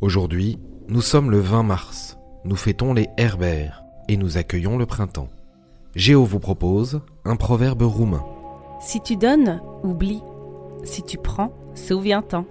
Aujourd'hui, nous sommes le 20 mars. Nous fêtons les Herbères et nous accueillons le printemps. Géo vous propose un proverbe roumain. Si tu donnes, oublie. Si tu prends, souviens-t'en.